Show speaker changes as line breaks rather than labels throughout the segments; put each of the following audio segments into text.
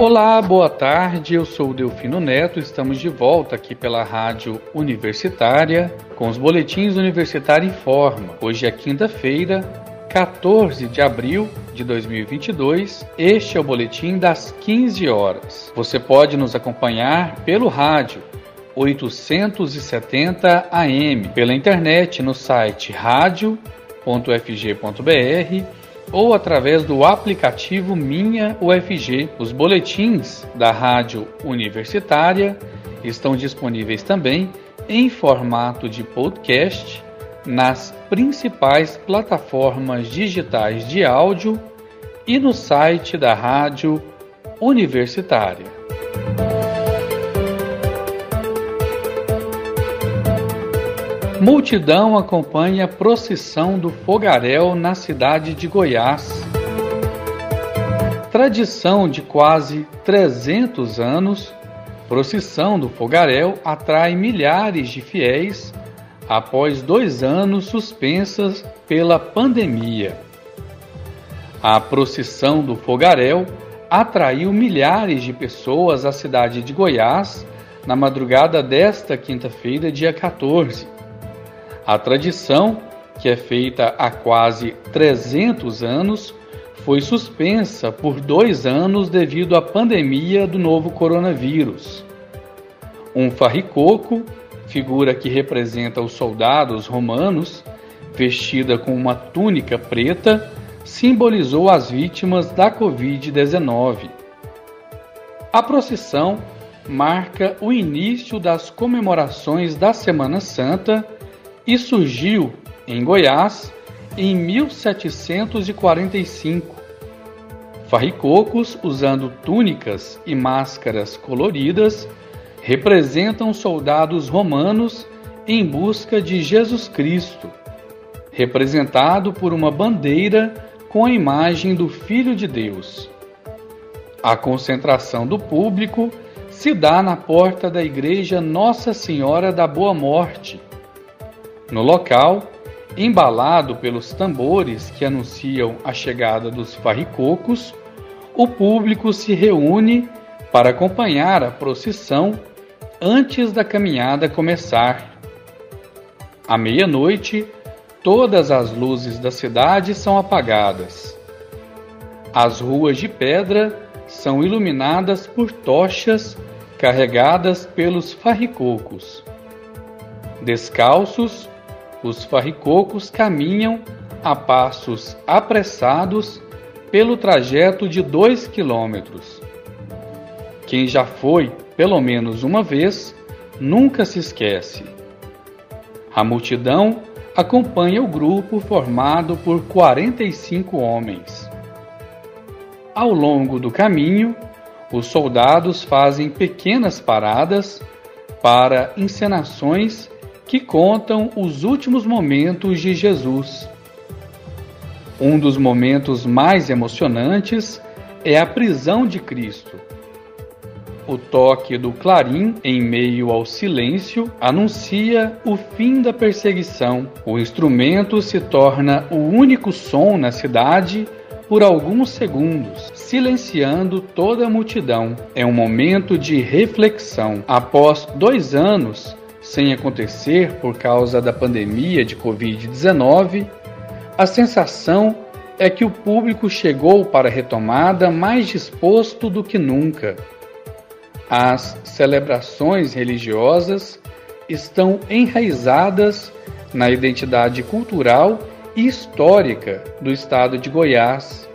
Olá, boa tarde. Eu sou o Delfino Neto. Estamos de volta aqui pela Rádio Universitária com os boletins Universitário em Forma. Hoje é quinta-feira, 14 de abril de 2022. Este é o boletim das 15 horas. Você pode nos acompanhar pelo rádio 870 AM, pela internet no site radio.fg.br ou através do aplicativo Minha UFG. Os boletins da Rádio Universitária estão disponíveis também em formato de podcast nas principais plataformas digitais de áudio e no site da Rádio Universitária. Multidão acompanha a procissão do fogaréu na cidade de Goiás. Tradição de quase 300 anos, procissão do fogaréu atrai milhares de fiéis após dois anos suspensas pela pandemia. A procissão do fogaréu atraiu milhares de pessoas à cidade de Goiás na madrugada desta quinta-feira, dia 14 a tradição, que é feita há quase 300 anos, foi suspensa por dois anos devido à pandemia do novo coronavírus. Um farricoco, figura que representa os soldados romanos, vestida com uma túnica preta, simbolizou as vítimas da Covid-19. A procissão marca o início das comemorações da Semana Santa e surgiu em Goiás em 1745. Farricocos, usando túnicas e máscaras coloridas, representam soldados romanos em busca de Jesus Cristo, representado por uma bandeira com a imagem do Filho de Deus. A concentração do público se dá na porta da igreja Nossa Senhora da Boa Morte, no local, embalado pelos tambores que anunciam a chegada dos farricocos, o público se reúne para acompanhar a procissão antes da caminhada começar. À meia-noite, todas as luzes da cidade são apagadas. As ruas de pedra são iluminadas por tochas carregadas pelos farricocos. Descalços, os farricocos caminham a passos apressados pelo trajeto de dois quilômetros. Quem já foi, pelo menos uma vez, nunca se esquece. A multidão acompanha o grupo formado por 45 homens. Ao longo do caminho, os soldados fazem pequenas paradas para encenações que contam os últimos momentos de Jesus. Um dos momentos mais emocionantes é a prisão de Cristo. O toque do clarim, em meio ao silêncio, anuncia o fim da perseguição. O instrumento se torna o único som na cidade por alguns segundos, silenciando toda a multidão. É um momento de reflexão. Após dois anos sem acontecer por causa da pandemia de Covid-19, a sensação é que o público chegou para a retomada mais disposto do que nunca. As celebrações religiosas estão enraizadas na identidade cultural e histórica do estado de Goiás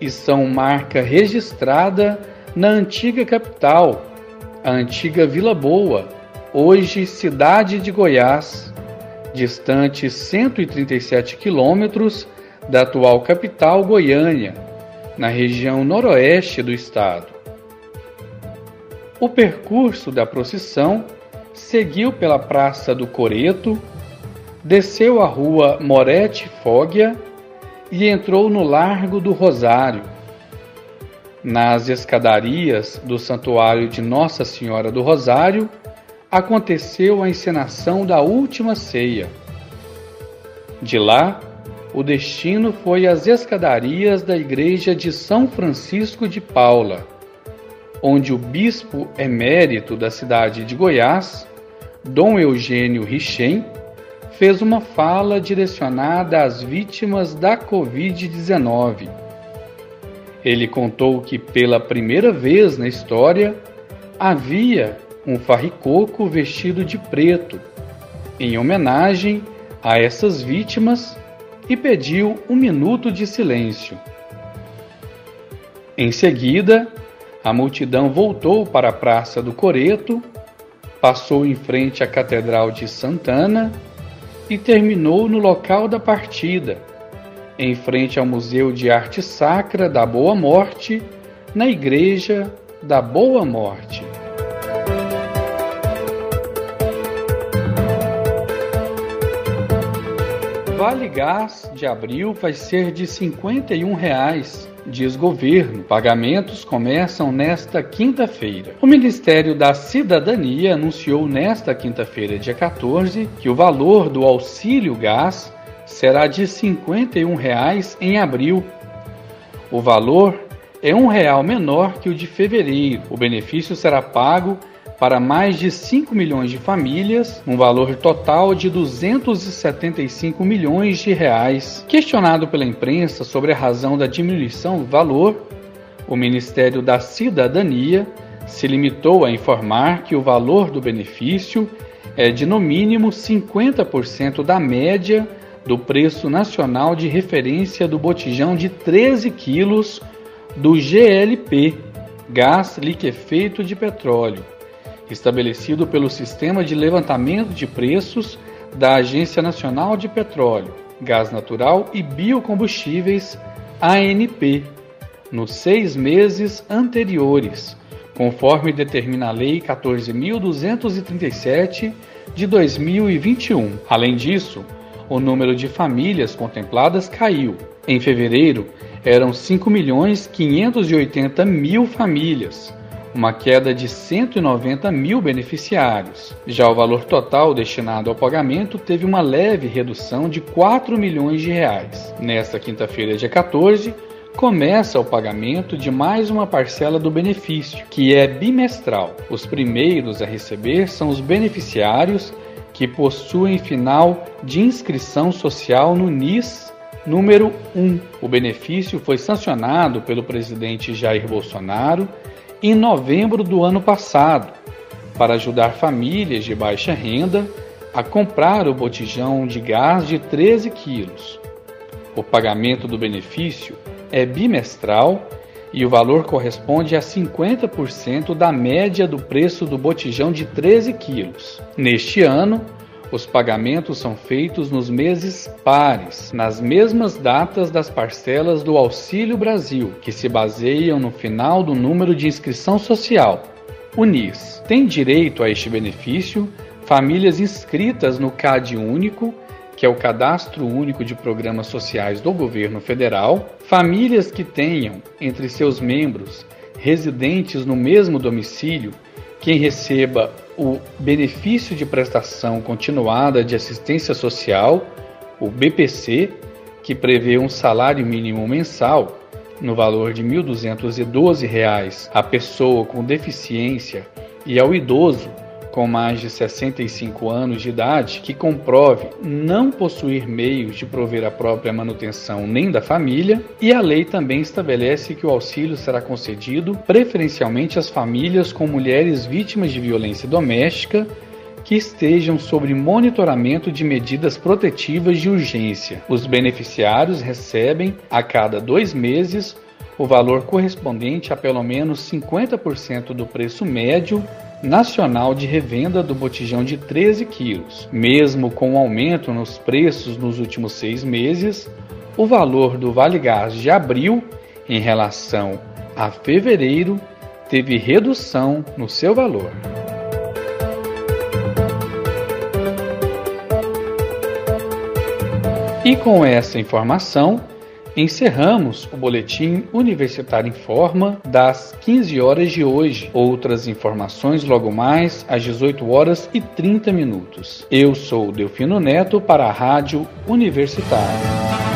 e são marca registrada na antiga capital, a antiga Vila Boa, hoje cidade de Goiás, distante 137 quilômetros da atual capital Goiânia, na região noroeste do estado. O percurso da procissão seguiu pela Praça do Coreto, desceu a rua Morete Fógia e entrou no Largo do Rosário. Nas escadarias do Santuário de Nossa Senhora do Rosário, aconteceu a encenação da última ceia. De lá, o destino foi às escadarias da igreja de São Francisco de Paula, onde o bispo emérito da cidade de Goiás, Dom Eugênio Richem, fez uma fala direcionada às vítimas da Covid-19. Ele contou que pela primeira vez na história havia um farricoco vestido de preto, em homenagem a essas vítimas, e pediu um minuto de silêncio. Em seguida, a multidão voltou para a Praça do Coreto, passou em frente à Catedral de Santana e terminou no local da partida, em frente ao Museu de Arte Sacra da Boa Morte, na Igreja da Boa Morte. Vale Gás de abril vai ser de 51 reais, diz governo. Pagamentos começam nesta quinta-feira. O Ministério da Cidadania anunciou nesta quinta-feira, dia 14, que o valor do auxílio gás será de 51 reais em abril. O valor é um real menor que o de fevereiro. O benefício será pago para mais de 5 milhões de famílias, um valor total de 275 milhões de reais. Questionado pela imprensa sobre a razão da diminuição do valor, o Ministério da Cidadania se limitou a informar que o valor do benefício é de no mínimo 50% da média do preço nacional de referência do botijão de 13 quilos do GLP, gás liquefeito de petróleo estabelecido pelo Sistema de Levantamento de Preços da Agência Nacional de Petróleo, Gás Natural e Biocombustíveis, ANP, nos seis meses anteriores, conforme determina a Lei 14.237 de 2021. Além disso, o número de famílias contempladas caiu. Em fevereiro, eram 5 milhões 580 mil famílias, uma queda de 190 mil beneficiários. Já o valor total destinado ao pagamento teve uma leve redução de 4 milhões de reais. Nesta quinta-feira, dia 14, começa o pagamento de mais uma parcela do benefício, que é bimestral. Os primeiros a receber são os beneficiários que possuem final de inscrição social no NIS número 1. O benefício foi sancionado pelo presidente Jair Bolsonaro em novembro do ano passado, para ajudar famílias de baixa renda a comprar o botijão de gás de 13 quilos. O pagamento do benefício é bimestral e o valor corresponde a 50% da média do preço do botijão de 13 quilos. Neste ano, os pagamentos são feitos nos meses pares, nas mesmas datas das parcelas do Auxílio Brasil, que se baseiam no final do número de inscrição social, o NIS. Tem direito a este benefício famílias inscritas no CAD Único, que é o Cadastro Único de Programas Sociais do Governo Federal, famílias que tenham entre seus membros residentes no mesmo domicílio quem receba o benefício de prestação continuada de assistência social, o BPC, que prevê um salário mínimo mensal no valor de R$ 1.212 à pessoa com deficiência e ao idoso com mais de 65 anos de idade que comprove não possuir meios de prover a própria manutenção nem da família, e a lei também estabelece que o auxílio será concedido preferencialmente às famílias com mulheres vítimas de violência doméstica que estejam sob monitoramento de medidas protetivas de urgência. Os beneficiários recebem, a cada dois meses, o valor correspondente a pelo menos 50% do preço médio nacional de revenda do botijão de 13 quilos. Mesmo com o aumento nos preços nos últimos seis meses, o valor do Vale Gás de abril em relação a fevereiro teve redução no seu valor. E com essa informação, Encerramos o boletim Universitário Informa das 15 horas de hoje. Outras informações logo mais às 18 horas e 30 minutos. Eu sou Delfino Neto para a Rádio Universitária.